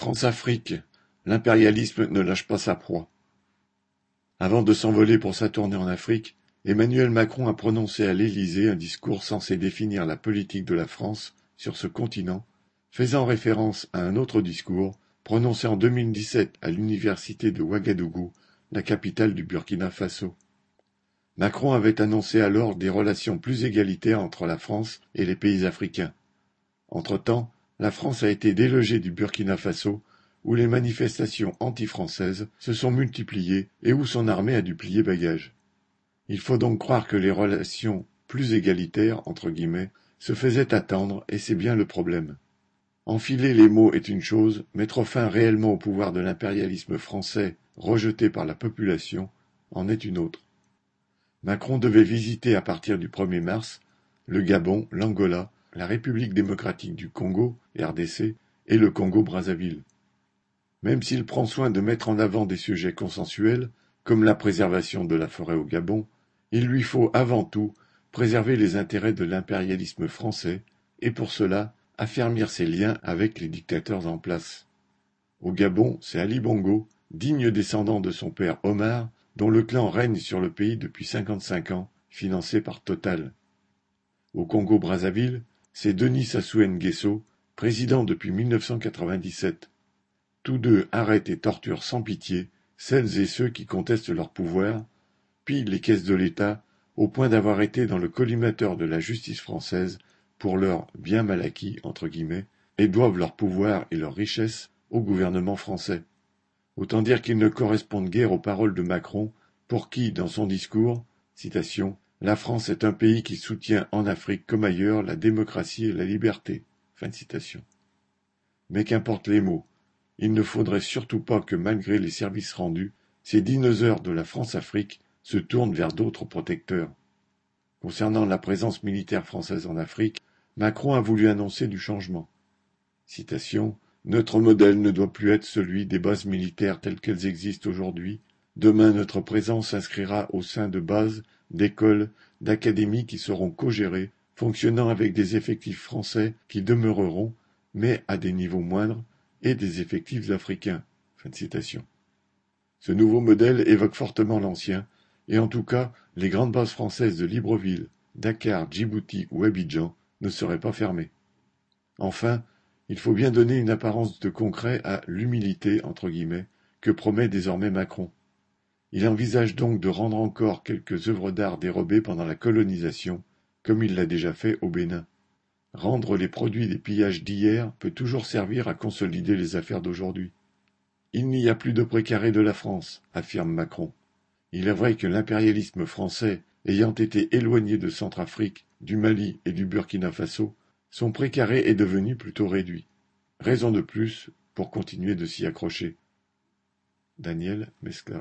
France-Afrique, l'impérialisme ne lâche pas sa proie. Avant de s'envoler pour sa tournée en Afrique, Emmanuel Macron a prononcé à l'Élysée un discours censé définir la politique de la France sur ce continent, faisant référence à un autre discours prononcé en 2017 à l'université de Ouagadougou, la capitale du Burkina Faso. Macron avait annoncé alors des relations plus égalitaires entre la France et les pays africains. Entre-temps, la France a été délogée du Burkina Faso, où les manifestations anti-françaises se sont multipliées et où son armée a dû plier bagage. Il faut donc croire que les relations plus égalitaires entre guillemets se faisaient attendre et c'est bien le problème. Enfiler les mots est une chose, mettre fin réellement au pouvoir de l'impérialisme français rejeté par la population en est une autre. Macron devait visiter à partir du 1er mars le Gabon, l'Angola, la République démocratique du Congo, RDC, et le Congo-Brazzaville. Même s'il prend soin de mettre en avant des sujets consensuels, comme la préservation de la forêt au Gabon, il lui faut avant tout préserver les intérêts de l'impérialisme français et pour cela affermir ses liens avec les dictateurs en place. Au Gabon, c'est Ali Bongo, digne descendant de son père Omar, dont le clan règne sur le pays depuis cinquante-cinq ans, financé par Total. Au Congo-Brazzaville, c'est Denis Sassou Nguesso, président depuis 1997. Tous deux arrêtent et torturent sans pitié celles et ceux qui contestent leur pouvoir, pillent les caisses de l'État au point d'avoir été dans le collimateur de la justice française pour leur bien mal acquis entre guillemets et doivent leur pouvoir et leur richesse au gouvernement français. Autant dire qu'ils ne correspondent guère aux paroles de Macron, pour qui, dans son discours, citation, la France est un pays qui soutient en Afrique comme ailleurs la démocratie et la liberté. Mais qu'importe les mots, il ne faudrait surtout pas que malgré les services rendus, ces dinosaures de la France-Afrique se tournent vers d'autres protecteurs. Concernant la présence militaire française en Afrique, Macron a voulu annoncer du changement. Notre modèle ne doit plus être celui des bases militaires telles qu'elles existent aujourd'hui. Demain, notre présence s'inscrira au sein de bases d'écoles, d'académies qui seront co-gérées, fonctionnant avec des effectifs français qui demeureront, mais à des niveaux moindres, et des effectifs africains. Ce nouveau modèle évoque fortement l'ancien, et en tout cas, les grandes bases françaises de Libreville, Dakar, Djibouti ou Abidjan ne seraient pas fermées. Enfin, il faut bien donner une apparence de concret à l'humilité entre guillemets que promet désormais Macron. Il envisage donc de rendre encore quelques œuvres d'art dérobées pendant la colonisation, comme il l'a déjà fait au Bénin. Rendre les produits des pillages d'hier peut toujours servir à consolider les affaires d'aujourd'hui. Il n'y a plus de précaré de la France, affirme Macron. Il est vrai que l'impérialisme français, ayant été éloigné de Centrafrique, du Mali et du Burkina Faso, son précaré est devenu plutôt réduit. Raison de plus pour continuer de s'y accrocher. Daniel Mescla